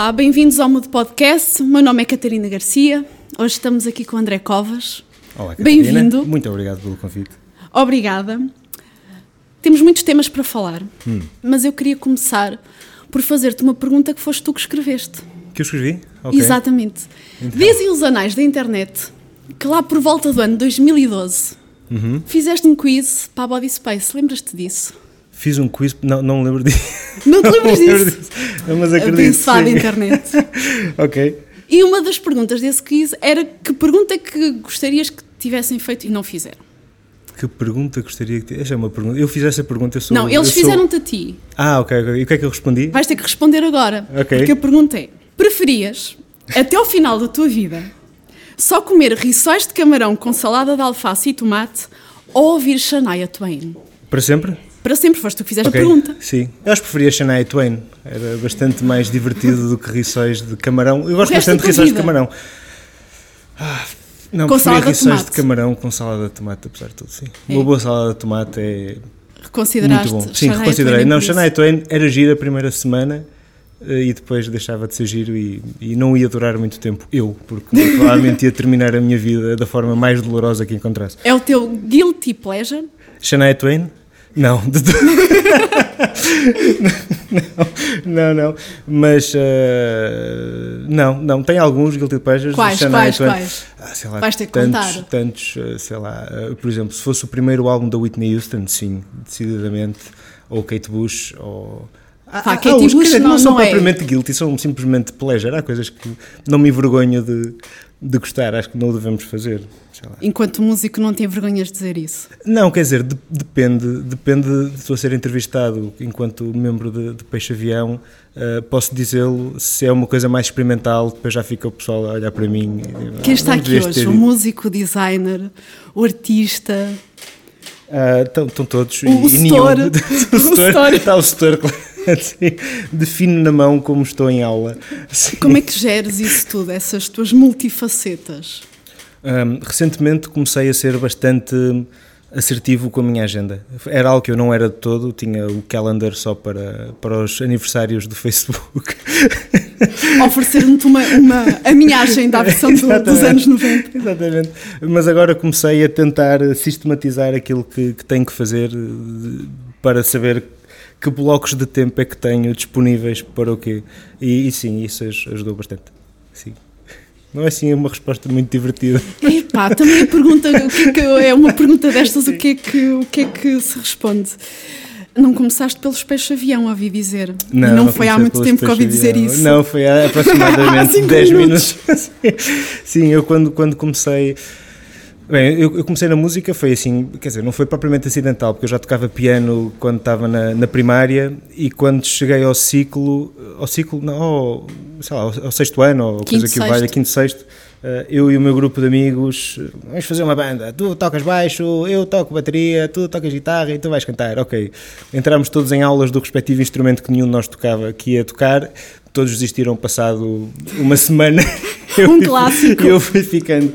Olá, bem-vindos ao Mudo Podcast. O meu nome é Catarina Garcia. Hoje estamos aqui com o André Covas. Olá, Catarina. Bem-vindo. Muito obrigado pelo convite. Obrigada. Temos muitos temas para falar, Hum. mas eu queria começar por fazer-te uma pergunta que foste tu que escreveste. Que eu escrevi? Ok. Exatamente. Então. Dizem os anais da internet que lá por volta do ano 2012 Uhum. fizeste um quiz para a Body Space. Lembras-te disso? Fiz um quiz, não, não me lembro disso. Não te lembras Não me lembro disso? disso. Mas acredito. Abençoada internet. ok. E uma das perguntas desse quiz era que pergunta é que gostarias que tivessem feito e não fizeram. Que pergunta gostaria que. Esta é uma pergunta. Eu fiz essa pergunta, eu sou. não, eles sou- fizeram-te a ti. Ah, ok, ok. E o que é que eu respondi? Vais ter que responder agora. Ok. Porque a pergunta é: preferias, até ao final da tua vida, só comer rissóis de camarão com salada de alface e tomate ou ouvir Shania Twain? Para sempre? Para sempre, foste tu que fizeste Ok. a pergunta. Sim. Eu acho que preferia Shania Twain. Era bastante mais divertido do que rissóis de camarão. Eu gosto bastante de rissóis de camarão. Ah, não, Com preferia de rissóis de tomate. camarão com salada de tomate, apesar de tudo, sim. É. Uma boa salada de tomate é Reconsideraste Muito bom. Sim, Shania reconsiderei. Twain Não. Shania Twain era gira a primeira semana eh, e depois deixava de ser giro e, e não ia durar muito tempo. Eu, porque provavelmente ia terminar a minha vida da forma mais dolorosa que encontrasse. É o teu guilty pleasure? Shania Twain? Não, de todo. não, não, não. Mas eh, não, não. Tem alguns guilty pleasures. Quais, quais, Twain. quais? Ah, sei lá, Vais ter que tantos, contar. tantos, eh, sei lá, eh, por exemplo, se fosse o primeiro álbum da Whitney Houston, sim, decididamente, ou Kate Bush, ou... Há- Pá, há- há Kate uns, Bush dizer, não- não, são não é. propriamente guilty, são simplesmente pleasure. Há coisas que não me envergonho de, de gostar, acho que não o devemos fazer. Enquanto músico não tem vergonhas de dizer isso. Não, quer dizer, de- depende, depende de estou a ser entrevistado enquanto membro de, de Peixe Avião, eh, posso dizê-lo, se é uma coisa mais experimental, depois já fica o pessoal a olhar para mim. e, Quem "Ah, está aqui hoje? O dito." músico, o designer, o artista. Ah, Estão estão todos. O e, e setor. o O setor. setor. Está o setor, claro. Defino na mão como estou em aula. Como é que geres isso tudo, essas tuas multifacetas? Ahm, recentemente comecei a ser bastante assertivo com a minha agenda. Era algo que eu não era de todo, tinha o calendar só para, para os aniversários do Facebook. Oferecer-me uma, uma aminhagem da versão do- dos anos 90. Exatamente. Mas agora comecei a tentar sistematizar aquilo que, que tenho que fazer eh, para saber que blocos de tempo é que tenho disponíveis para o quê. E, e sim, isso aj- ajudou bastante. Sim. Não é assim uma resposta muito divertida. Epá, também a pergunta, o que é, que é uma pergunta destas, o que, é que, o que é que se responde? Não começaste pelos peixes-avião, ouvi dizer. E não, foi há muito tempo que ouvi dizer isso. Não, foi há aproximadamente Cinco 10 minutos. minutos. Sim, eu quando, quando comecei. Bem, eu, eu comecei na música, foi assim, quer dizer, não foi propriamente acidental, porque eu já tocava piano quando estava na, na primária e quando cheguei ao ciclo, ao ciclo, não, ao, sei lá, ao, ao sexto ano, ou Quinto, coisa que o valha, quinto, sexto, eh, eu e o meu grupo de amigos, vamos fazer uma banda, tu tocas baixo, eu toco bateria, tu tocas guitarra e tu vais cantar, ok. Entramos todos em aulas do respectivo instrumento que nenhum de nós tocava, que ia tocar, todos desistiram passado uma semana. Eu Um fui- clássico. Eu fui ficando.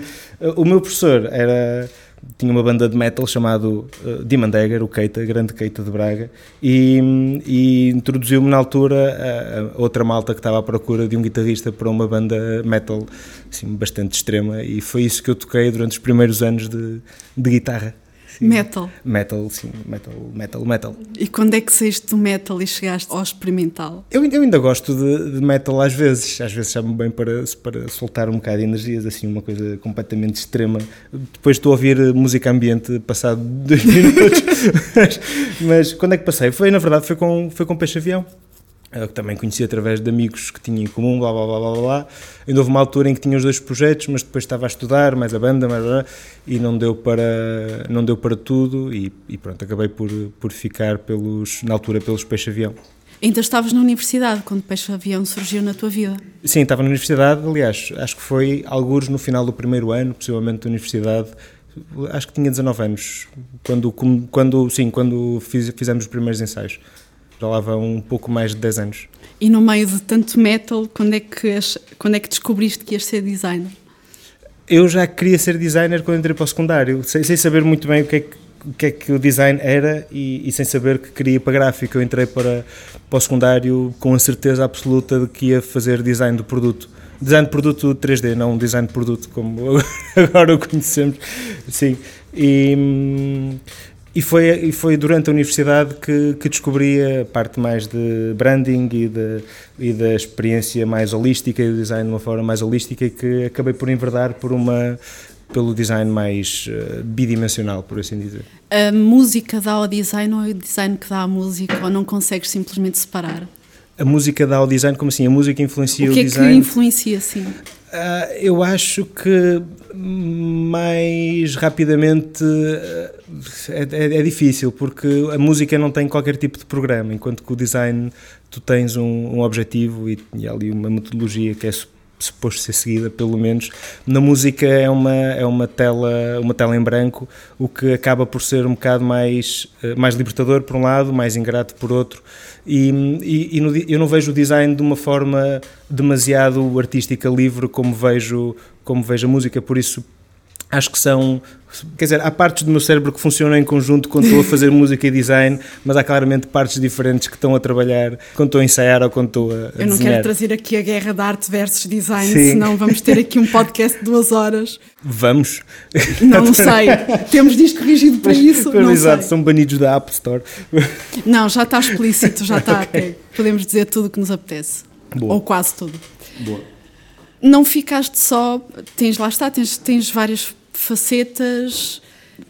O meu professor era tinha uma banda de metal chamado uh, Demon Dagger, o Keita, grande Keita de Braga, e, e introduziu-me na altura a, a outra malta que estava à procura de um guitarrista para uma banda metal assim, bastante extrema, e foi isso que eu toquei durante os primeiros anos de, de guitarra. Sim. Metal. Metal, sim, metal, metal, metal. E quando é que saíste do metal e chegaste ao experimental? Eu, eu ainda gosto de, de metal às vezes, às vezes chamo bem para, para soltar um bocado de energias, assim, uma coisa completamente extrema. Depois estou a ouvir música ambiente passado dois minutos, mas, mas quando é que passei? Foi, na verdade, foi com, foi com Peixe Avião. Eu também conheci através de amigos que tinha em comum, blá blá blá blá blá. Ainda houve uma altura em que tinha os dois projetos, mas depois estava a estudar, mais a banda, mais blá, e não deu para, não deu para tudo. E, e pronto, acabei por, por ficar pelos, na altura pelos Peixe Avião. Ainda estavas na universidade quando Peixe Avião surgiu na tua vida. Sim, estava na universidade, aliás, acho que foi alguns no final do primeiro ano, possivelmente da universidade, acho que tinha 19 anos, quando, quando sim, quando fiz, fizemos os primeiros ensaios. Já lá vão um pouco mais de 10 anos. E no meio de tanto metal, quando é que, ach- quando é que descobriste que ias ser designer? Eu já queria ser designer quando entrei para o secundário, sem, sem saber muito bem o que é que o que é que o design era e, e, sem saber que queria ir para gráfico. Eu entrei para, para o secundário com a certeza absoluta de que ia fazer design do produto. Design de produto 3D, não design de produto como agora o conhecemos. Sim. E, hum, e foi, e foi durante a universidade que, que descobri a parte mais de branding e, de, e da experiência mais holística e do design de uma forma mais holística e que acabei por enverdar por uma, pelo design mais uh, bidimensional, por assim dizer. A música dá ao design ou é o design que dá à música ou não consegues simplesmente separar? A música dá ao design, como assim? A música influencia o, que o design? O que é que influencia, sim? Uh, eu acho que mais rapidamente uh, é, é, é, difícil, porque a música não tem qualquer tipo de programa, enquanto que o design tu tens um, um objetivo e, e ali uma metodologia que é suposto ser seguida, pelo menos. Na música é uma, é uma, tela, uma tela em branco, o que acaba por ser um bocado mais, uh, mais libertador por um lado, mais ingrato por outro. E, e, e no, eu não vejo o design de uma forma demasiado artística livre como vejo, como vejo a música, por isso acho que são. Quer dizer, há partes do meu cérebro que funcionam em conjunto quando estou a fazer música e design, mas há claramente partes diferentes que estão a trabalhar quando estou a ensaiar ou quando estou a. a Eu não desenhar. quero trazer aqui a guerra da arte versus design, Sim. senão vamos ter aqui um podcast de duas horas. Vamos. Não, não sei. Temos disto corrigido para isso. Não exato, são banidos da App Store. Não, já está explícito, já está. okay. Podemos dizer tudo o que nos apetece. Boa. Ou quase tudo. Boa. Não ficaste só. Tens, lá está, tens, tens várias facetas,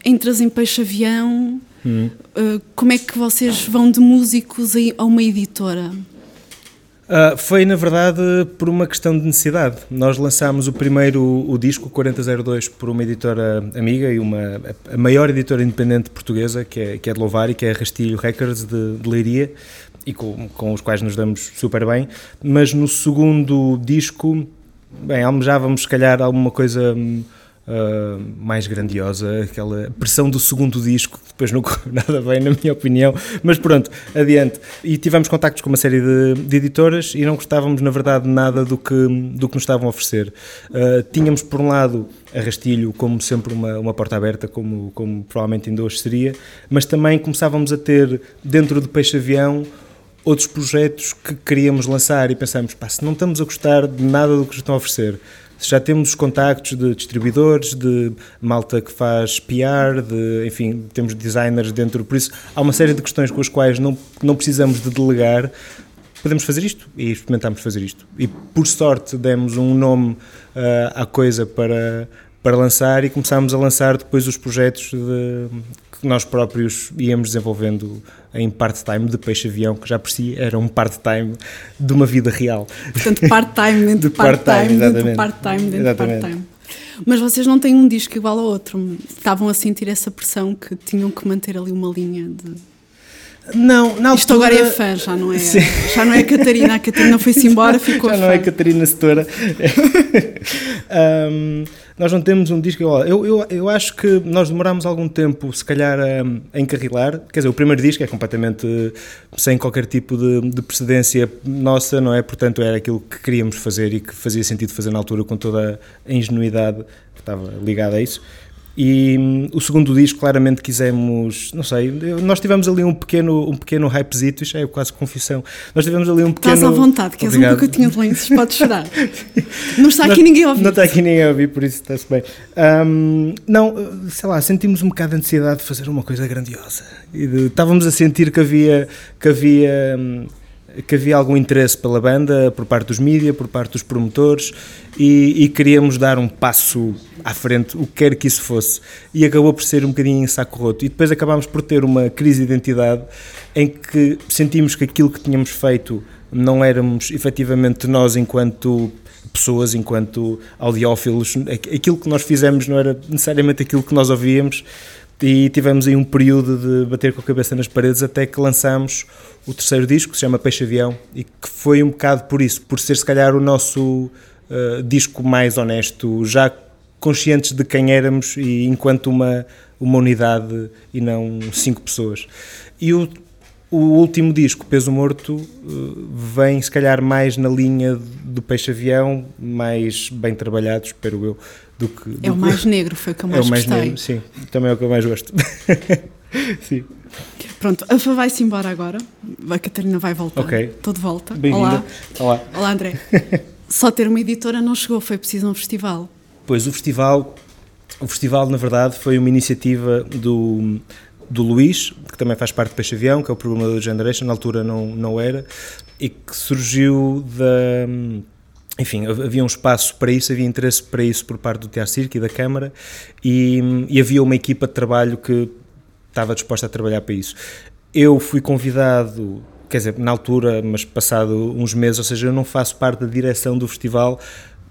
entras em peixe-avião. Hum. Uh, como é que vocês vão de músicos a uma editora? Uh, foi, na verdade, por uma questão de necessidade. Nós lançámos o primeiro o disco, 4002, por uma editora amiga e uma, a maior editora independente portuguesa, que é, que é de Louvar e que é a Rastilho Records, de, de Leiria, e com, com os quais nos damos super bem. Mas no segundo disco, bem, almejávamos se calhar alguma coisa hum, uh, mais grandiosa, aquela pressão do segundo disco, que depois não correu nada bem, na minha opinião, mas pronto, adiante. E tivemos contactos com uma série de, de editoras e não gostávamos, na verdade, nada do que, do que nos estavam a oferecer. Uh, tínhamos, por um lado, a Rastilho como sempre uma, uma porta aberta, como, como provavelmente ainda hoje seria, mas também começávamos a ter, dentro do Peixe Avião, outros projetos que queríamos lançar e pensámos, pá, se não estamos a gostar de nada do que nos estão a oferecer, já temos os contactos de distribuidores, de malta que faz PR, de, enfim, temos designers dentro, por isso há uma série de questões com as quais não, não precisamos de delegar, podemos fazer isto e experimentamos fazer isto. E por sorte demos um nome uh, à coisa para, para lançar e começámos a lançar depois os projetos de, que nós próprios íamos desenvolvendo em part-time de peixe-avião, que já por si era um part-time de uma vida real. Portanto, part-time dentro de part-time, dentro de part-time, dentro de part-time. Mas vocês não têm um disco igual ao outro. Estavam a sentir essa pressão que tinham que manter ali uma linha de. Não, na Isto agora é fã, já não é, Sim. já não é a Catarina. A Catarina foi-se embora, ficou Já não é Catarina Setora. um, nós não temos um disco. Eu, eu, eu acho que nós demorámos algum tempo, se calhar, a, a encarrilar. Quer dizer, o primeiro disco é completamente sem qualquer tipo de, de precedência nossa, não é? Portanto, era aquilo que queríamos fazer e que fazia sentido fazer na altura com toda a ingenuidade que estava ligada a isso. E hum, o segundo disco, claramente quisemos, não sei, nós tivemos ali um pequeno, um pequeno hypezito, isto é quase confissão. Nós tivemos ali um pequeno. Estás à vontade, que és um bocadinho de lenços, podes chorar. Não está aqui não, ninguém a ouvir. Não está aqui ninguém a ouvir, por isso está-se bem. Um, não, sei lá, sentimos um bocado a necessidade de fazer uma coisa grandiosa. E de, estávamos a sentir que havia. Que havia hum, que havia algum interesse pela banda por parte dos mídias, por parte dos promotores e, e, queríamos dar um passo à frente, o que quer que isso fosse. E acabou por ser um bocadinho em saco roto. E depois acabámos por ter uma crise de identidade em que sentimos que aquilo que tínhamos feito não éramos efetivamente nós enquanto pessoas, enquanto audiófilos. Aquilo que nós fizemos não era necessariamente aquilo que nós ouvíamos e tivemos aí um período de bater com a cabeça nas paredes até que lançámos o terceiro disco, que se chama Peixe Avião, e que foi um bocado por isso, por ser se calhar o nosso uh, disco mais honesto, já conscientes de quem éramos e enquanto uma, uma unidade e não cinco pessoas. E o, O último disco, Peso Morto, vem se calhar mais na linha do Peixe-Avião, mais bem trabalhado, espero eu, do que... Do é o mais negro, foi o que eu mais, é o mais gostei. Negro, sim, também é o que eu mais gosto. sim. Pronto, a Fá vai-se embora agora. A Catarina vai voltar. Ok. Estou de volta. Olá. Olá. Olá, André. Só ter uma editora não chegou, foi preciso um festival. Pois, o festival, o festival na verdade foi uma iniciativa do, do Luís, que também faz parte do Peixe Avião, que é o programador do Generation, na altura não, não era, e que surgiu da... Enfim, havia um espaço para isso, havia interesse para isso por parte do Teatro Circo e da Câmara, e, e havia uma equipa de trabalho que estava disposta a trabalhar para isso. Eu fui convidado quer dizer, na altura, mas passado uns meses, ou seja, eu não faço parte da direção do festival,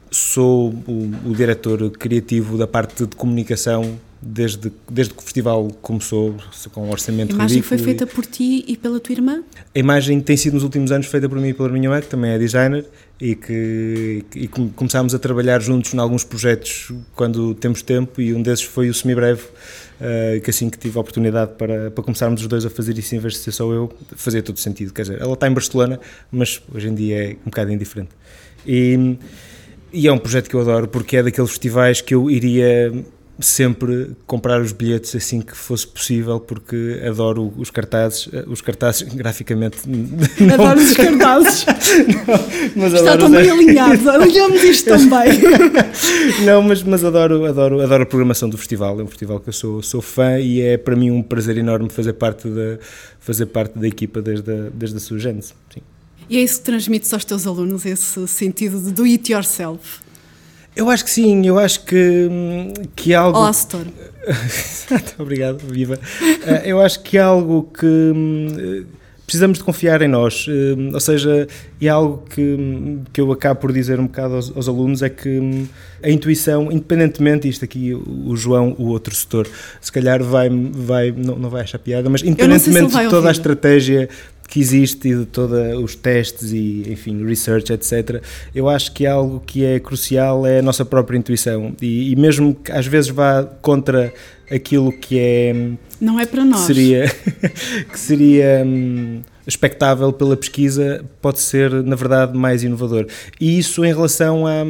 sou o, o diretor criativo da parte de comunicação desde, desde que o festival começou, com um orçamento A imagem ridículo foi feita por ti e pela tua irmã? A imagem tem sido nos últimos anos feita por mim e pela minha mãe, que também é designer, e que e começámos a trabalhar juntos em alguns projetos quando temos tempo, e um desses foi o Semibreve, uh, que assim que tive a oportunidade para, para começarmos os dois a fazer isso em vez de ser só eu, fazia todo sentido. Quer dizer, ela está em Barcelona, mas hoje em dia é um bocado indiferente. E, e é um projeto que eu adoro porque é daqueles festivais que eu iria sempre comprar os bilhetes assim que fosse possível porque adoro os cartazes os cartazes graficamente adoro os cartazes. não, está tão bem alinhado alinhamos isto também não mas, mas adoro, adoro, adoro a programação do festival é um festival que eu sou, sou fã e é para mim um prazer enorme fazer parte da, fazer parte da equipa desde a, desde a sua gênese sim. e é isso que transmites aos teus alunos esse sentido de do it yourself eu acho que sim, eu acho que, que é algo. Olá, setor. Obrigado, viva. Eh, eu acho que é algo que hum, precisamos de confiar em nós, hum, ou seja, é algo que, que eu acabo por dizer um bocado aos, aos alunos: é que hum, a intuição, independentemente, isto aqui, o João, o outro setor, se calhar vai, vai não, não vai achar piada, mas independentemente de toda a estratégia que existe e de todos os testes e, enfim, research, etc., eu acho que algo que é crucial é a nossa própria intuição. E, e mesmo que às vezes vá contra aquilo que é. Não é para nós. Seria, que seria. Hum, expectável pela pesquisa pode ser na verdade mais inovador e isso em relação a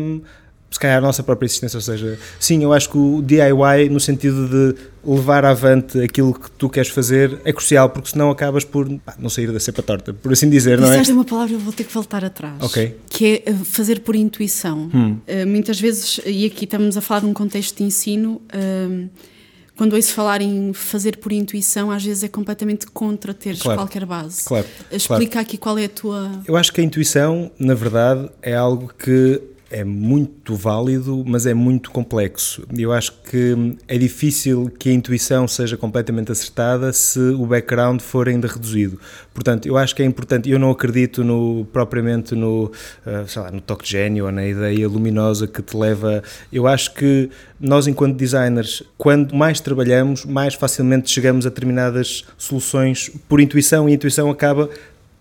se calhar a nossa própria existência, ou seja, sim, eu acho que o DIY no sentido de levar avante aquilo que tu queres fazer é crucial, porque senão acabas por pá, não sair da cepa torta, por assim dizer, não é? Disseste uma palavra, eu vou ter que voltar atrás, Ok. que é eh, fazer por intuição. Hum. Uh, muitas vezes, e aqui estamos a falar de um contexto de ensino, uh, quando ouço falar em fazer por intuição, às vezes é completamente contra teres claro. qualquer base. Claro. Explica claro. aqui qual é a tua... Eu acho que a intuição, na verdade, é algo que é muito válido, mas é muito complexo. Eu acho que é difícil que a intuição seja completamente acertada se o background for ainda reduzido. Portanto, eu acho que é importante, eu não acredito no, propriamente no, uh, sei lá, no toque de gênio ou na ideia luminosa que te leva. Eu acho que nós, enquanto designers, quando mais trabalhamos, mais facilmente chegamos a determinadas soluções por intuição e a intuição acaba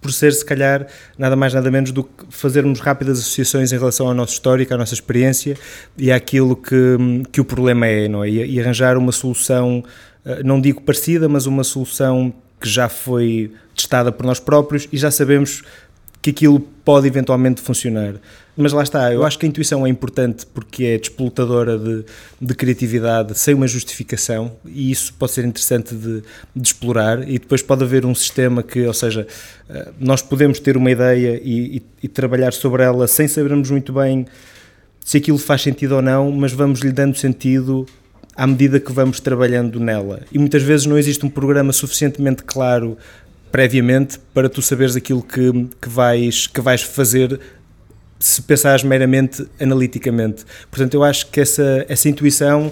por ser, se calhar, nada mais nada menos do que fazermos rápidas associações em relação ao nosso histórico, à nossa experiência e àquilo que, que o problema é, não é? E, e arranjar uma solução, eh, não digo parecida, mas uma solução que já foi testada por nós próprios e já sabemos que aquilo pode eventualmente funcionar. Mas lá está, eu acho que a intuição é importante porque é despolutadora de, de criatividade sem uma justificação e isso pode ser interessante de, de, explorar e depois pode haver um sistema que, ou seja, eh, nós podemos ter uma ideia e, e, e trabalhar sobre ela sem sabermos muito bem se aquilo faz sentido ou não, mas vamos lhe dando sentido à medida que vamos trabalhando nela. E muitas vezes não existe um programa suficientemente claro previamente para tu saberes aquilo que, que, vais, que vais fazer se pensares meramente analiticamente. Portanto, eu acho que essa, essa intuição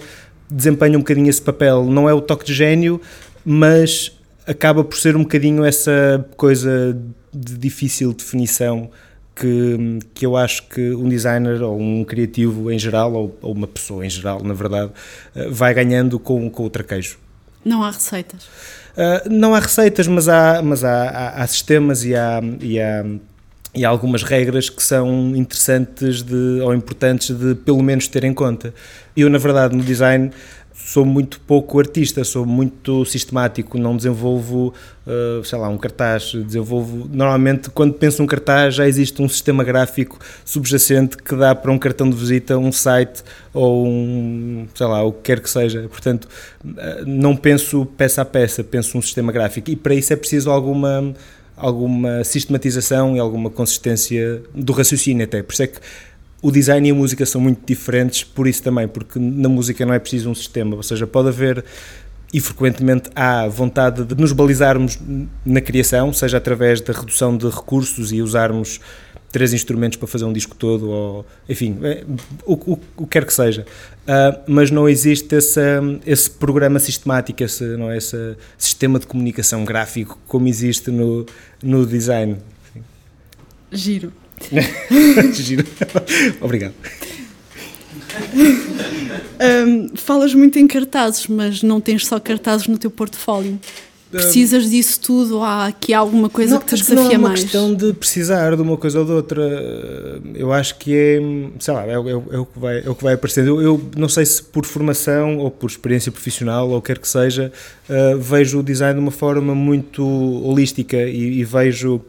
desempenha um bocadinho esse papel. Não é o toque de gênio, mas acaba por ser um bocadinho essa coisa de difícil definição que, que eu acho que um designer ou um criativo em geral, ou, ou uma pessoa em geral, na verdade, eh, vai ganhando com, com o traquejo. Não há receitas? Uh, não há receitas, mas há, mas há, há, há sistemas e há, e há e algumas regras que são interessantes de, ou importantes de pelo menos ter em conta. Eu, na verdade, no design sou muito pouco artista, sou muito sistemático, não desenvolvo, uh, sei lá, um cartaz, desenvolvo, normalmente quando penso num cartaz já existe um sistema gráfico subjacente que dá para um cartão de visita, um site ou um, sei lá, o que quer que seja, portanto uh, não penso peça a peça, penso um sistema gráfico e para isso é preciso alguma alguma sistematização e alguma consistência do raciocínio até, por isso é que o design e a música são muito diferentes por isso também, porque na música não é preciso um sistema, ou seja, pode haver e frequentemente há vontade de nos balizarmos na criação, seja através da redução de recursos e usarmos três instrumentos para fazer um disco todo, ou enfim, é, o, o, o que quer que seja. Uh, mas não existe esse, esse programa sistemático, esse, não é, esse sistema de comunicação gráfico como existe no, no design. Giro. Giro. Obrigado. Um, falas muito em cartazes, mas não tens só cartazes no teu portfólio. Precisas disso tudo ou há aqui alguma coisa não, que te desafia mais? Não é uma mais? questão de precisar de uma coisa ou de outra. Eu acho que é, sei lá, é, é, é o, que vai, é o que vai aparecendo. Eu, eu, não sei se por formação ou por experiência profissional ou quer que seja, uh, vejo o design de uma forma muito holística e, e vejo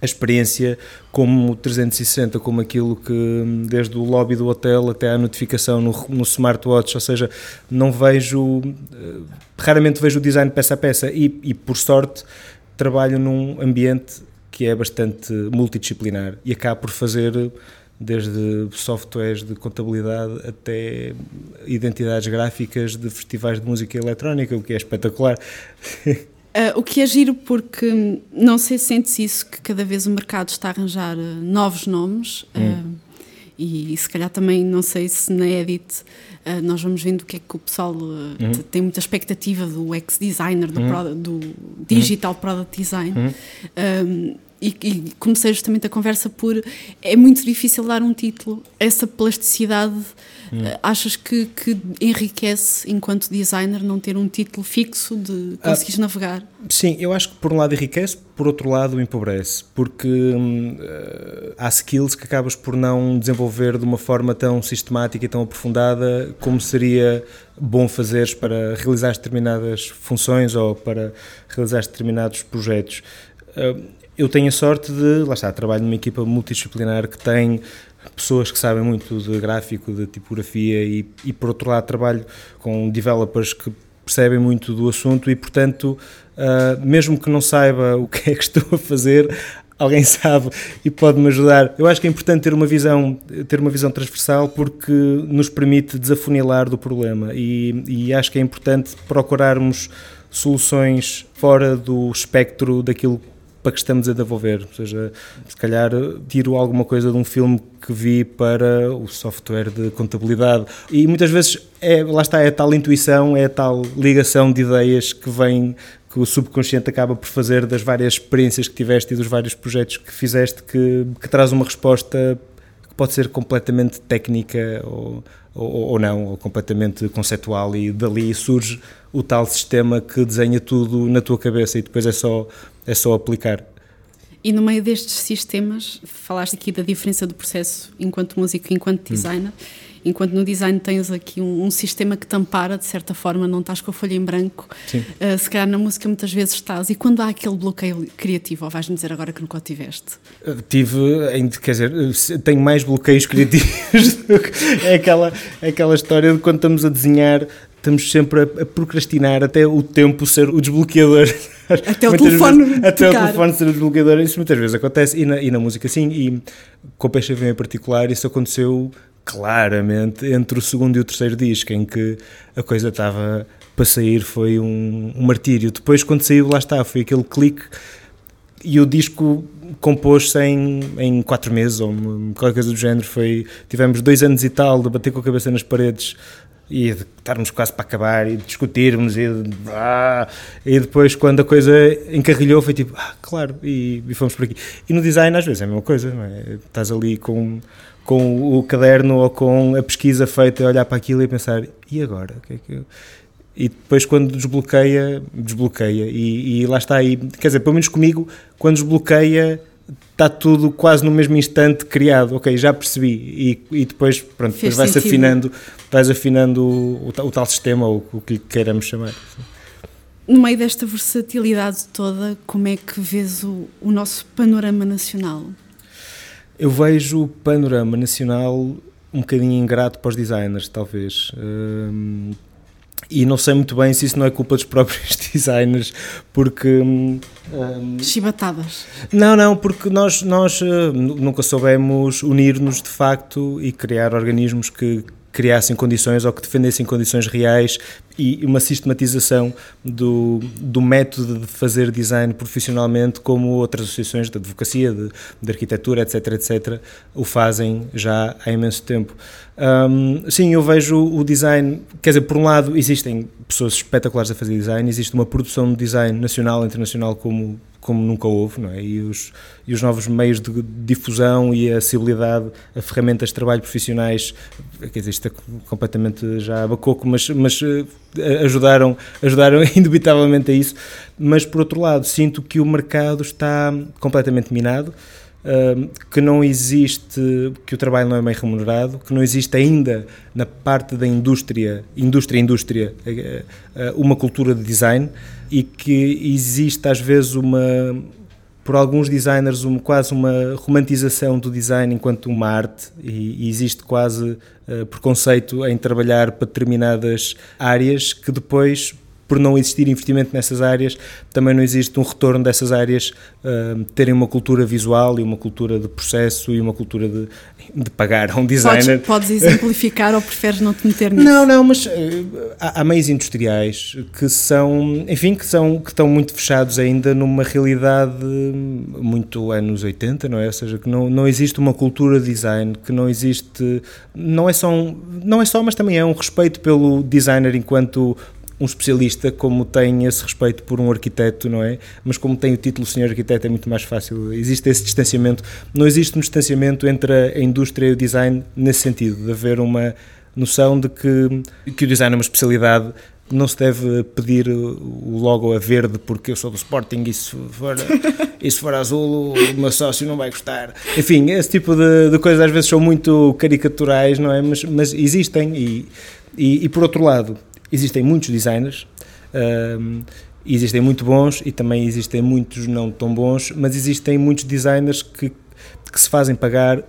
a experiência como 360, como aquilo que desde o lobby do hotel até à notificação no, no smartwatch, ou seja, não vejo, eh, raramente vejo o design peça a peça e, e por sorte trabalho num ambiente que é bastante multidisciplinar e acabo por fazer desde softwares de contabilidade até identidades gráficas de festivais de música eletrónica, o que é espetacular. Uh, o que é giro porque não sei se sentes isso, que cada vez o mercado está a arranjar uh, novos nomes hum. uh, e, e, se calhar também não sei se na Edit nós vamos vendo o que é que o pessoal hum. tem muita expectativa do ex-designer, do, hum. do, digital product design. Hum e, e, comecei justamente a conversa por é muito difícil dar um título. Essa plasticidade hum. Eh, achas que, que, enriquece enquanto designer não ter um título fixo de conseguires ah, navegar? Sim, eu acho que por um lado enriquece, por outro lado empobrece, porque hum, há skills que acabas por não desenvolver de uma forma tão sistemática e tão aprofundada como seria bom fazeres para realizar determinadas funções ou para realizar determinados projetos. Eu tenho a sorte de, lá está, trabalho numa equipa multidisciplinar que tem pessoas que sabem muito de gráfico, de tipografia e, e por outro lado trabalho com developers que percebem muito do assunto e portanto uh, mesmo que não saiba o que é que estou a fazer alguém sabe e pode-me ajudar. Eu acho que é importante ter uma visão, ter uma visão transversal porque nos permite desafunilar do problema e, e acho que é importante procurarmos soluções fora do espectro daquilo para que estamos a devolver. Ou seja, se calhar tiro alguma coisa de um filme que vi para o software de contabilidade. E muitas vezes, é, lá está, é a tal intuição, é a tal ligação de ideias que vem que o subconsciente acaba por fazer das várias experiências que tiveste e dos vários projetos que fizeste que, que traz uma resposta que pode ser completamente técnica ou, ou, ou, não, ou completamente conceptual e dali surge o tal sistema que desenha tudo na tua cabeça e depois é só é só aplicar. E no meio destes sistemas, falaste aqui da diferença do processo enquanto músico e enquanto hum. designer. Hum. Enquanto no design tens aqui um, um, sistema que te ampara, de certa forma, não estás com a folha em branco. Uh, se calhar na música muitas vezes estás. E quando há aquele bloqueio criativo, ou vais-me dizer agora que nunca o tiveste? Uh, tive, quer dizer, tenho mais bloqueios criativos do que. É aquela, é aquela história de quando estamos a desenhar, estamos sempre a, a procrastinar até o tempo ser o desbloqueador. Até o telefone vezes, Até o telefone ser o desbloqueador, isso muitas vezes acontece, e na, e na música sim, e com o PXV em particular isso aconteceu claramente entre o segundo e o terceiro disco, em que a coisa estava para sair, foi um, um martírio. Depois quando saiu, lá está, foi aquele clique e o disco compôs-se em, em quatro meses ou qualquer coisa do género. Foi, tivemos dois anos e tal de bater com a cabeça nas paredes e de estarmos quase para acabar e de discutirmos e, de, ah, e depois quando a coisa encarrilhou foi tipo, ah, claro, e, e, fomos por aqui. E no design às vezes é a mesma coisa, é? Estás ali com, com o caderno ou com a pesquisa feita a olhar para aquilo e pensar, e agora? O que é que eu... E depois quando desbloqueia, desbloqueia e, e lá está aí, quer dizer, pelo menos comigo, quando desbloqueia está tudo quase no mesmo instante criado, ok, já percebi, e, e depois, pronto, depois vai-se afinando, vais afinando o, o, o, tal sistema, ou o que lhe queiramos chamar. No meio desta versatilidade toda, como é que vês o, o nosso panorama nacional? Eu vejo o panorama nacional um bocadinho ingrato para os designers, talvez. Um, e não sei muito bem se isso não é culpa dos próprios designers, porque. Um, Chibatadas. Não, não, porque nós, nós uh, nunca soubemos unir-nos de facto e criar organismos que criassem condições ou que defendessem condições reais e uma sistematização do, do método de fazer design profissionalmente, como outras associações de advocacia, de, de arquitetura, etc., etc., o fazem já há imenso tempo. Um, sim, eu vejo o design, quer dizer, por um lado, existem pessoas espetaculares a fazer design, existe uma produção de design nacional e internacional como como nunca houve, não é? E os, e os novos meios de difusão e a acessibilidade a ferramentas de trabalho profissionais, quer dizer, isto é completamente já abacoco, mas, mas eh, ajudaram, ajudaram indubitavelmente a isso. Mas, por outro lado, sinto que o mercado está completamente minado, eh, que não existe, que o trabalho não é bem remunerado, que não existe ainda na parte da indústria, indústria, indústria, eh, uma cultura de design e que existe às vezes uma por alguns designers uma, quase uma romantização do design enquanto uma arte e, e existe quase uh, preconceito em trabalhar para determinadas áreas que depois por não existir investimento nessas áreas, também não existe um retorno dessas áreas uh, terem uma cultura visual e uma cultura de processo e uma cultura de, de pagar a um designer. Podes, podes exemplificar ou preferes não te meter nisso? Não, não, mas uh, há, há, meios industriais que são, enfim, que, são, que estão muito fechados ainda numa realidade muito anos 80, não é? Ou seja, que não, não existe uma cultura de design, que não existe, não é só, um, não é só, mas também é um respeito pelo designer enquanto um especialista como tem esse respeito por um arquiteto, não é? Mas como tem o título senhor arquiteto é muito mais fácil. Existe esse distanciamento. Não existe um distanciamento entre a indústria e o design nesse sentido, de haver uma noção de que, que o design é uma especialidade não se deve pedir o logo a verde porque eu sou do Sporting e se for, e se for azul o meu sócio não vai gostar. Enfim, esse tipo de, de coisas às vezes são muito caricaturais, não é? Mas, mas existem e, e, e por outro lado, existem muitos designers, um, existem muito bons e também existem muitos não tão bons, mas existem muitos designers que, que se fazem pagar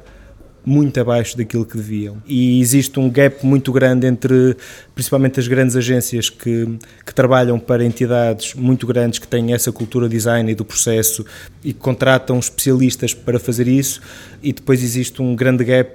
muito abaixo daquilo que deviam. E existe um gap muito grande entre, principalmente as grandes agências que, que trabalham para entidades muito grandes que têm essa cultura design e do processo e que contratam especialistas para fazer isso, e depois existe um grande gap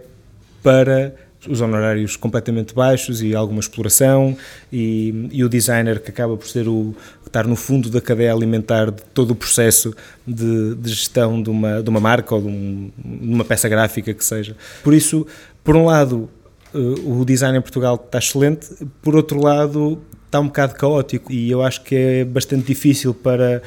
para os honorários completamente baixos e alguma exploração e, e, o designer que acaba por ser o estar no fundo da cadeia alimentar de todo o processo de, de gestão de uma, de uma marca ou de, um, de, uma peça gráfica que seja. Por isso, por um lado, eh, o design em Portugal está excelente, por outro lado, está um bocado caótico e eu acho que é bastante difícil para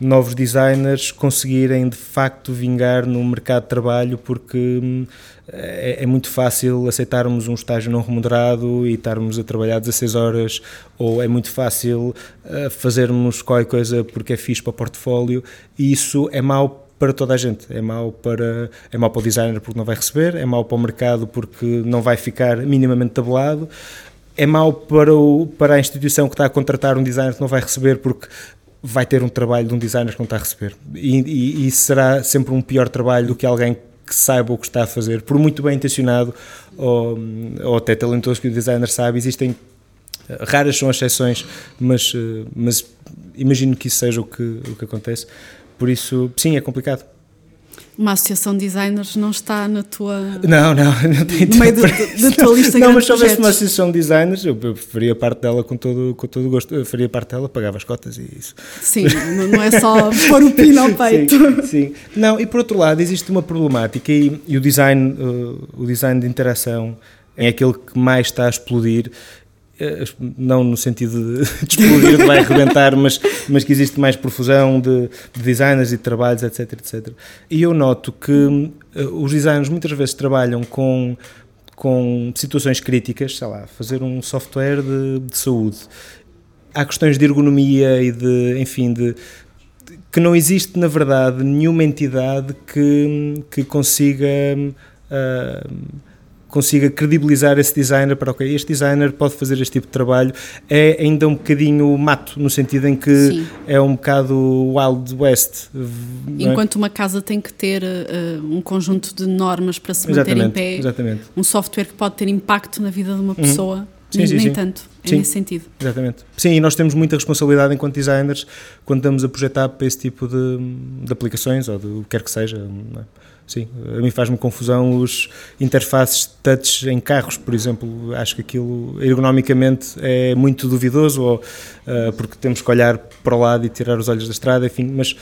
novos designers conseguirem de facto vingar no mercado de trabalho porque hum, é, é, muito fácil aceitarmos um estágio não remunerado e estarmos a trabalhar 16 horas ou é muito fácil uh, fazermos qualquer coisa porque é fixe para o portfólio e isso é mau para toda a gente. É mau para, é mau para o designer porque não vai receber, é mau para o mercado porque não vai ficar minimamente tabelado, é mau para, o, para a instituição que está a contratar um designer que não vai receber porque vai ter um trabalho de um designer que não está a receber. E, e, e, será sempre um pior trabalho do que alguém que saiba o que está a fazer, por muito bem intencionado ou, ou até talentoso que o designer sabe. Existem eh, raras são as exceções, mas, eh, mas imagino que isso seja o que, o que acontece. Por isso, sim, é complicado uma associação de designers não está na tua. Não, não, não tem No meio da tua lista Não, mas se houvesse uma associação de designers, eu, eu faria parte dela com todo, com todo o gosto. Eu faria parte dela, pagava as cotas e isso. Sim, não é só pôr o pino ao peito. Sim, sim, Não, e por outro lado, existe uma problemática e, e o, design, uh, o design de interação é aquele que mais está a explodir eh, não no sentido de, explodir, de vai arrebentar, mas, mas que existe mais profusão de, de, designers e de trabalhos, etc, etc. E eu noto que uh, os designers muitas vezes trabalham com, com situações críticas, sei lá, fazer um software de, de saúde. Há questões de ergonomia e de, enfim, de, que não existe, na verdade, nenhuma entidade que, que consiga. Uh, consiga credibilizar esse designer para, ok, este designer pode fazer este tipo de trabalho, é ainda um bocadinho mato, no sentido em que Sim. é um bocado Wild West. É? Enquanto uma casa tem que ter uh, um conjunto de normas para se manter em pé, exatamente. um software que pode ter impacto na vida de uma uhum. pessoa, uhum. sim, nem, sim, nem sim. tanto, é sim, nesse sentido. Exatamente. Sim, e nós temos muita responsabilidade enquanto designers quando estamos a projetar para esse tipo de, de aplicações ou de o que quer que seja. Não é? Sim, a mim faz-me confusão os interfaces touch em carros, por exemplo. Acho que aquilo ergonomicamente é muito duvidoso, ou, uh, porque temos que olhar para o lado e tirar os olhos da estrada, enfim. Mas,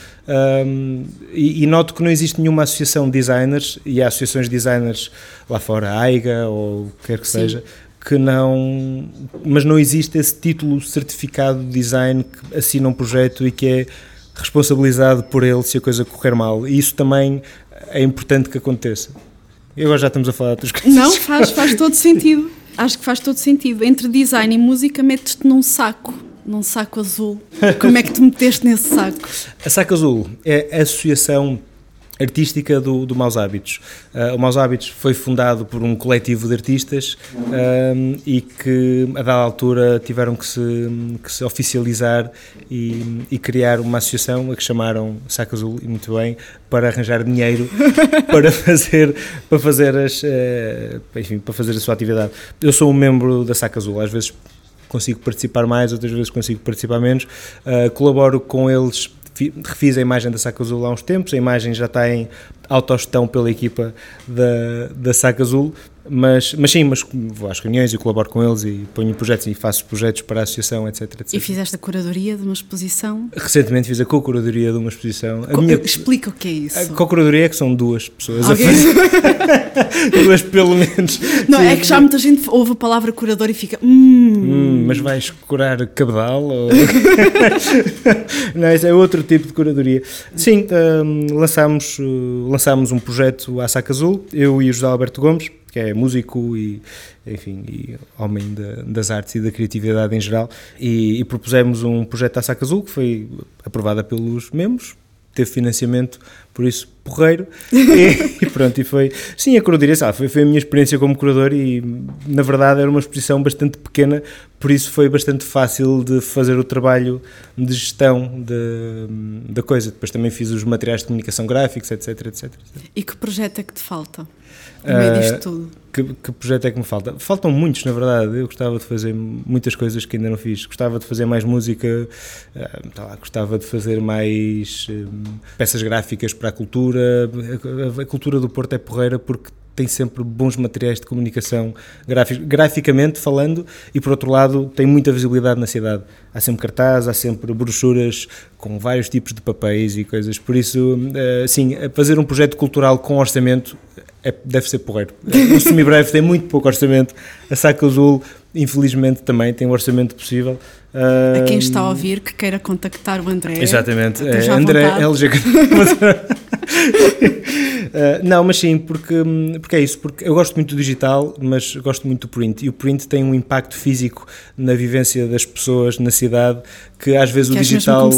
um, e, e, noto que não existe nenhuma associação de designers, e há associações de designers lá fora, a AIGA ou o que quer que Sim. seja, que não. Mas não existe esse título certificado de design que assina um projeto e que é responsabilizado por ele se a coisa correr mal. E isso também é importante que aconteça. E agora já estamos a falar de outras coisas. Não, faz, faz todo sentido. Acho que faz todo sentido. Entre design e música, metes-te num saco, num saco azul. Como é que tu meteste nesse saco? A Saco Azul é a associação artística do, do Maus Hábitos. Uh, o Maus Hábitos foi fundado por um coletivo de artistas um, e que, a dada altura, tiveram que se, que se oficializar e, e, criar uma associação a que chamaram Saco Azul, e muito bem, para arranjar dinheiro para fazer, para fazer, as, uh, enfim, para fazer a sua atividade. Eu sou um membro da Saco Azul, às vezes consigo participar mais, outras vezes consigo participar menos. Uh, colaboro com eles refiz a imagem da Saca Azul há uns tempos, a imagem já está em autogestão pela equipa da, da Saca Azul, mas, mas sim, mas vou às reuniões e colaboro com eles e ponho projetos e faço projetos para a associação, etc, etc. E fizeste a curadoria de uma exposição? Recentemente fiz a co-curadoria de uma exposição. Co minha... Explica o que é isso. A co-curadoria é que são duas pessoas okay. a fazer. duas pelo menos. Não, sim. é que já muita gente ouve a palavra curador e fica hum. hum mas vais curar cabedal? Ou... Não, é outro tipo de curadoria. Sim, um, lançámos, uh, lançámos um projeto à Saca Azul, eu e o José Alberto Gomes, que é músico e, enfim, e homem de, das artes e da criatividade em geral, e, e propusemos um projeto à Saca Azul que foi aprovado pelos membros, teve financiamento, por isso, porreiro. e, e, pronto, e foi. Sim, a curadoria, sabe, foi, foi a minha experiência como curador e, na verdade, era uma exposição bastante pequena, por isso foi bastante fácil de fazer o trabalho de gestão da coisa. Depois também fiz os materiais de comunicação gráficos, etc, etc. etc. E que projeto é que te falta? No meio disto tudo? Que, que, projeto é que me falta? Faltam muitos, na verdade. Eu gostava de fazer muitas coisas que ainda não fiz. Gostava de fazer mais música, uh, tá lá, gostava de fazer mais uh, peças gráficas para a cultura. A, a, a, cultura do Porto é porreira porque tem sempre bons materiais de comunicação graficamente falando e por outro lado tem muita visibilidade na cidade há sempre cartazes, há sempre brochuras com vários tipos de papéis e coisas por isso, uh, sim, fazer um projeto cultural com orçamento é, deve ser porreiro. O semi-breve tem muito pouco orçamento. A Saca Azul, infelizmente, também tem um orçamento possível. A quem está a ouvir que queira contactar o André. Exatamente. É, André LG. Uh, não, mas sim, porque, porque é isso, porque eu gosto muito do digital, mas gosto muito do print, e o print tem um impacto físico na vivência das pessoas na cidade que às vezes o digital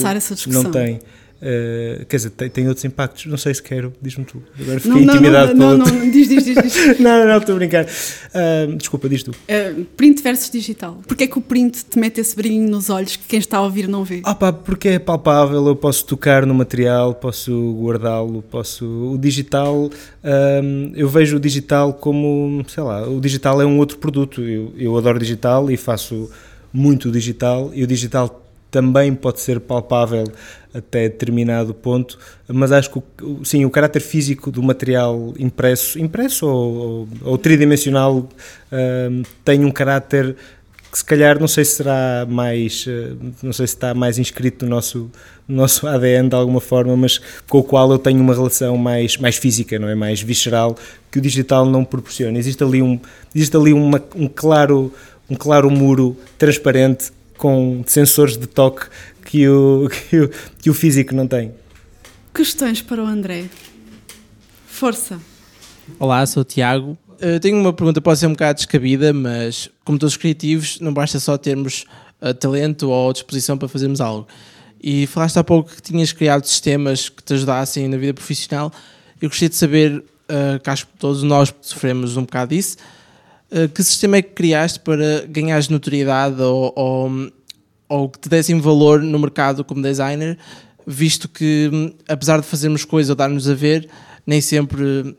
não tem. Uh, quer dizer, tem, tem, outros impactos, não sei se quero, diz-me tu. Agora fiquei não, intimidado não, não, não, não, diz, diz, diz. diz. não, não, estou a brincar. Uh, desculpa, diz tu. Uh, print versus digital. Porquê é que o print te mete esse brilhinho nos olhos que quem está a ouvir não vê? Ah pá, porque é palpável, eu posso tocar no material, posso guardá-lo, posso... O digital, eu vejo o digital como, sei lá, o digital é um outro produto. Eu, eu adoro digital e faço muito digital e o digital também pode ser palpável até determinado ponto, mas acho que sim, o caráter físico do material impresso, impresso ou, ou tridimensional, uh, tem um caráter que se calhar não sei se será mais, uh, não sei se está mais inscrito no nosso, no nosso ADN de alguma forma, mas com o qual eu tenho uma relação mais, mais física, não é? Mais visceral, que o digital não proporciona. Existe ali um, existe ali uma, um claro um claro muro transparente com sensores de toque que o, que o, que o físico não tem. Questões para o André. Força. Olá, sou o Tiago. Uh, tenho uma pergunta, pode ser um bocado descabida, mas como todos os criativos, não basta só termos uh, talento ou disposição para fazermos algo. E falaste há pouco que tinhas criado sistemas que te ajudassem na vida profissional. Eu gostaria de saber, uh, que acho que todos nós sofremos um bocado disso, uh, que sistema é que criaste para ganhares notoriedade ou, ou, ou que te dessem valor no mercado como designer, visto que, hum, apesar de fazermos coisas ou dar-nos a ver, nem sempre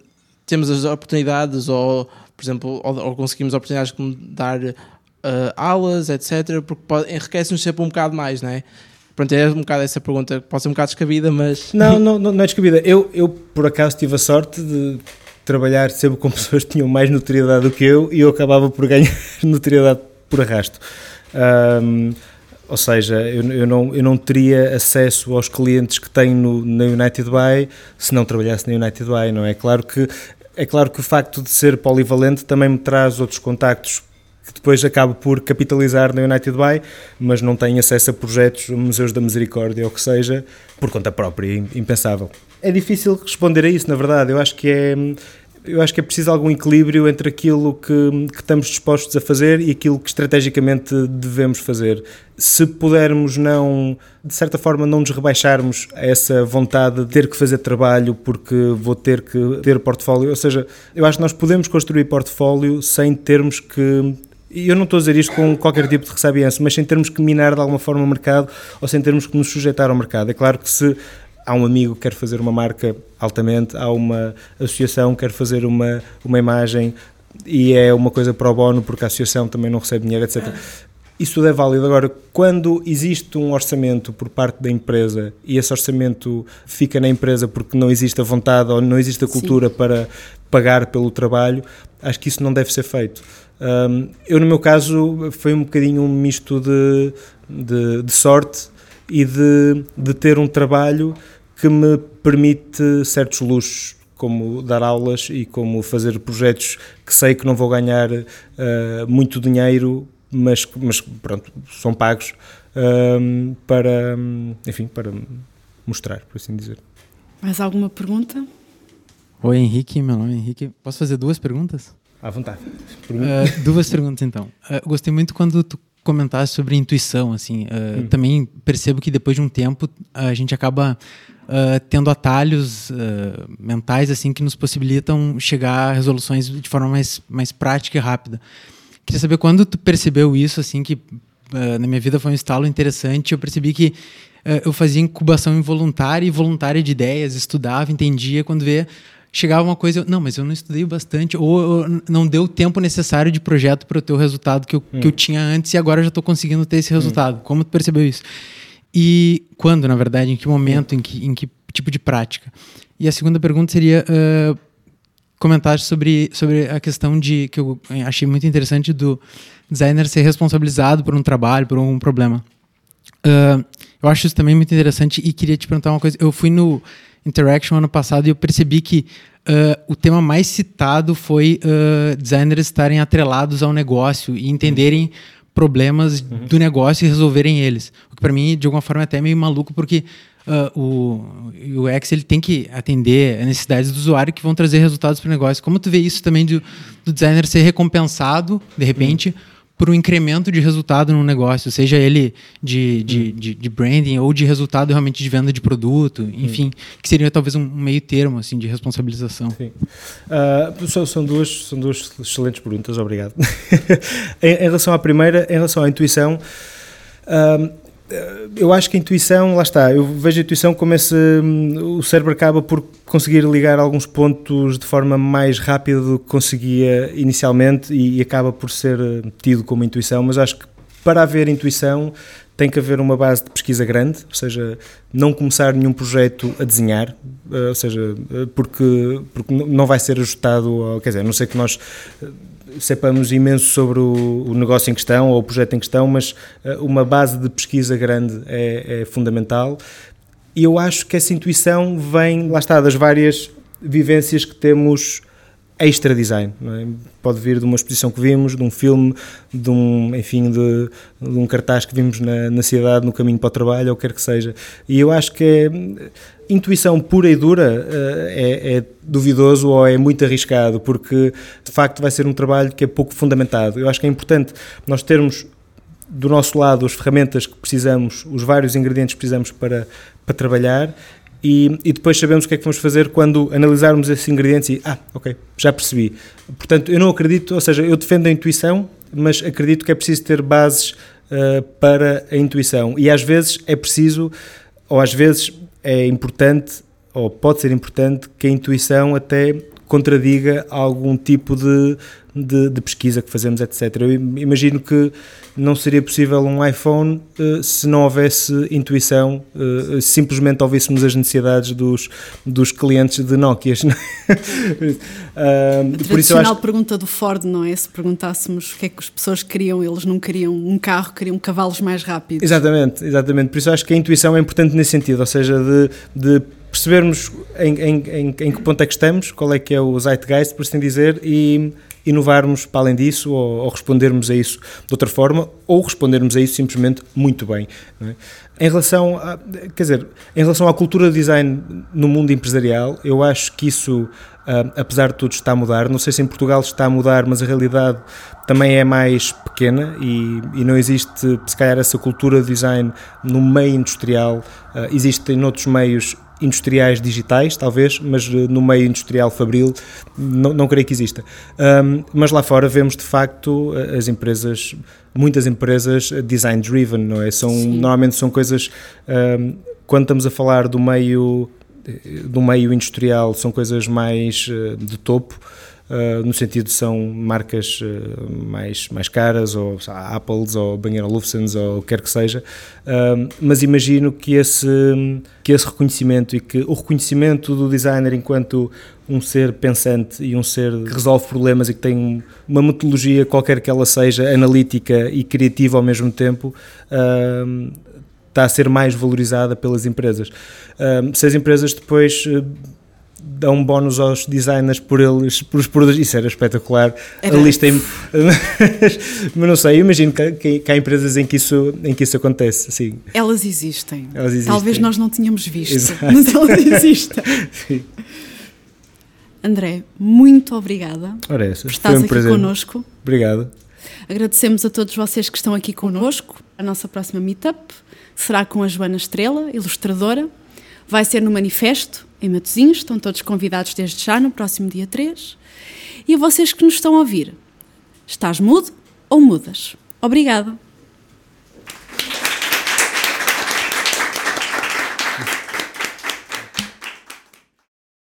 temos as oportunidades ou, por exemplo, ou, ou conseguimos oportunidades como dar uh, aulas, etc., porque enriquece-nos sempre um bocado mais, não é? Pronto, é um bocado essa pergunta, pode ser um bocado descabida, mas... Não, não, não é descabida. Eu, eu, por acaso, tive a sorte de trabalhar sempre com pessoas que tinham mais notoriedade do que eu e eu acabava por ganhar notoriedade por arrasto. Um, ou seja, eu, eu, não, eu não teria acesso aos clientes que tenho no, na United Way se não trabalhasse na United Way, não é? Claro que é claro que o facto de ser polivalente também me traz outros contactos que depois acabo por capitalizar na United Way, mas não tenho acesso a projetos, museus da misericórdia ou o que seja, por conta própria, impensável. É difícil responder a isso, na verdade. Eu acho que é, eu acho que é preciso algum equilíbrio entre aquilo que, que, estamos dispostos a fazer e aquilo que estrategicamente devemos fazer. Se pudermos não, de certa forma, não nos rebaixarmos a essa vontade de ter que fazer trabalho porque vou ter que ter portfólio, ou seja, eu acho que nós podemos construir portfólio sem termos que e eu não estou a dizer isto com qualquer tipo de ressabiança, mas sem termos que minar de alguma forma o mercado ou sem termos que nos sujeitar ao mercado. É claro que se há um amigo que quer fazer uma marca altamente, há uma associação que quer fazer uma, uma imagem e é uma coisa pro bono porque a associação também não recebe dinheiro, etc. Isso tudo é válido. Agora, quando existe um orçamento por parte da empresa e esse orçamento fica na empresa porque não existe a vontade ou não existe a cultura Sim. para pagar pelo trabalho, acho que isso não deve ser feito. Um, eu, no meu caso, foi um bocadinho um misto de, de, de sorte e de, de ter um trabalho que me permite certos luxos, como dar aulas e como fazer projetos que sei que não vou ganhar uh, muito dinheiro, mas, mas pronto, são pagos uh, para, enfim, para mostrar, por assim dizer. Mais alguma pergunta? Oi, Henrique, meu nome é Henrique. Posso fazer duas perguntas? À vontade. Uh, duas perguntas, então. Uh, gostei muito quando tu comentaste sobre intuição, assim. Uh, hum. Também percebo que depois de um tempo a gente acaba uh, tendo atalhos uh, mentais assim que nos possibilitam chegar a resoluções de forma mais, mais prática e rápida. Queria saber quando tu percebeu isso, assim, que na minha vida foi um estalo interessante. Eu percebi que eu fazia incubação involuntária e voluntária de ideias, estudava, entendia, quando vê chegava uma coisa, eu, não, mas eu não estudei bastante, ou não deu o tempo necessário de projeto para eu ter o resultado que eu, hum. que eu tinha antes e agora já estou conseguindo ter esse resultado. Hum. Como tu percebeu isso? E quando, na verdade, em que momento, em que, em que tipo de prática? E a segunda pergunta seria uh, comentar sobre, sobre a questão de que eu achei muito interessante do designer ser responsabilizado por um trabalho, por algum problema. Uh, eu acho isso também muito interessante e queria te perguntar uma coisa. Eu fui no Interaction ano passado e eu percebi que uh, o tema mais citado foi uh, designers estarem atrelados ao negócio e entenderem problemas uhum. do negócio e resolverem eles. O que para mim, de alguma forma, é até meio maluco, porque uh, o UX ele tem que atender as necessidades do usuário que vão trazer resultados para o negócio. Como tu vê isso também do, do designer ser recompensado, de repente, uhum por um incremento de resultado no negócio, seja ele de, de, hum. de, de, branding ou de resultado realmente de venda de produto, hum. enfim, hum. que seria talvez um meio termo assim de responsabilização. Sim. Uh, são, duas, são duas excelentes perguntas, obrigado. em, em, relação à primeira, em relação à intuição, eh, eu acho que a intuição, lá está, eu vejo a intuição como esse. Hum, o cérebro acaba por conseguir ligar alguns pontos de forma mais rápida do que conseguia inicialmente e, acaba por ser eh, tido como intuição, mas acho que para haver intuição tem que haver uma base de pesquisa grande, ou seja, não começar nenhum projeto a desenhar, eh, ou seja, porque, porque não vai ser ajustado, quer dizer, a não sei que nós sepamos imenso sobre o, o, negócio em questão ou o projeto em questão, mas uh, uma base de pesquisa grande é, é, fundamental. E eu acho que essa intuição vem, lá está, das várias vivências que temos extra design. É? Pode vir de uma exposição que vimos, de um filme, de um, enfim, de, de um cartaz que vimos na, na cidade, no caminho para o trabalho, ou quer que seja. E eu acho que é intuição pura e dura eh, é, é, duvidoso ou é muito arriscado, porque de facto vai ser um trabalho que é pouco fundamentado. Eu acho que é importante nós termos do nosso lado as ferramentas que precisamos, os vários ingredientes que precisamos para, para trabalhar e, e, depois sabemos o que é que vamos fazer quando analisarmos esses ingredientes e, ah, ok, já percebi. Portanto, eu não acredito, ou seja, eu defendo a intuição, mas acredito que é preciso ter bases uh, para a intuição. E às vezes é preciso, ou às vezes é importante, ou pode ser importante, que a intuição até contradiga algum tipo de, de, de, pesquisa que fazemos, etc. Eu imagino que não seria possível um iPhone uh, se não houvesse intuição, uh, simplesmente ouvíssemos as necessidades dos, dos clientes de Nokia. uh, a por isso acho... pergunta do Ford, não é? Se perguntássemos o que é que as pessoas queriam, eles não queriam um carro, queriam cavalos mais rápidos. Exatamente, exatamente. Por isso acho que a intuição é importante nesse sentido, ou seja, de, de percebermos em, em, em, em, que ponto é que estamos, qual é que é o zeitgeist, por assim dizer, e inovarmos para além disso, ou, ou respondermos a isso de outra forma, ou respondermos a isso simplesmente muito bem. É? Em relação, a, quer dizer, em relação à cultura de design no mundo empresarial, eu acho que isso, uh, apesar de tudo, está a mudar. Não sei se em Portugal está a mudar, mas a realidade também é mais pequena e, e não existe, se calhar, essa cultura de design no meio industrial. Uh, existe em outros meios industriais digitais, talvez, mas eh, no meio industrial fabril não, não creio que exista. Um, mas lá fora vemos de facto eh, as empresas, muitas empresas design driven, não é? São, normalmente são coisas, um, quando estamos a falar do meio, eh, do meio industrial, são coisas mais de topo. Uh, no sentido são marcas uh, mais, mais caras, ou lá, Apples, ou Bang Olufsen, ou quer que seja, uh, mas imagino que esse, que esse reconhecimento e que o reconhecimento do designer enquanto um ser pensante e um ser que resolve problemas e que tem uma metodologia qualquer que ela seja, analítica e criativa ao mesmo tempo, está a ser mais valorizada pelas empresas. se as empresas depois dão um bónus aos designers por eles, por os produtos, isso era espetacular, era. a lista mas, mas não sei, eu imagino que, que, há empresas em que isso, em que isso acontece, assim. Elas existem. Elas existem. Talvez nós não tínhamos visto, Exato. mas elas existem. Sim. André, muito obrigada Ora essa, por estares um aqui prazer. connosco. Obrigado. Agradecemos a todos vocês que estão aqui connosco. A nossa próxima meetup será com a Joana Estrela, ilustradora. Vai ser no Manifesto, em Matosinhos, estão todos convidados desde já no próximo dia 3. E vocês que nos estão a ouvir, estás mudo ou mudas? Obrigada.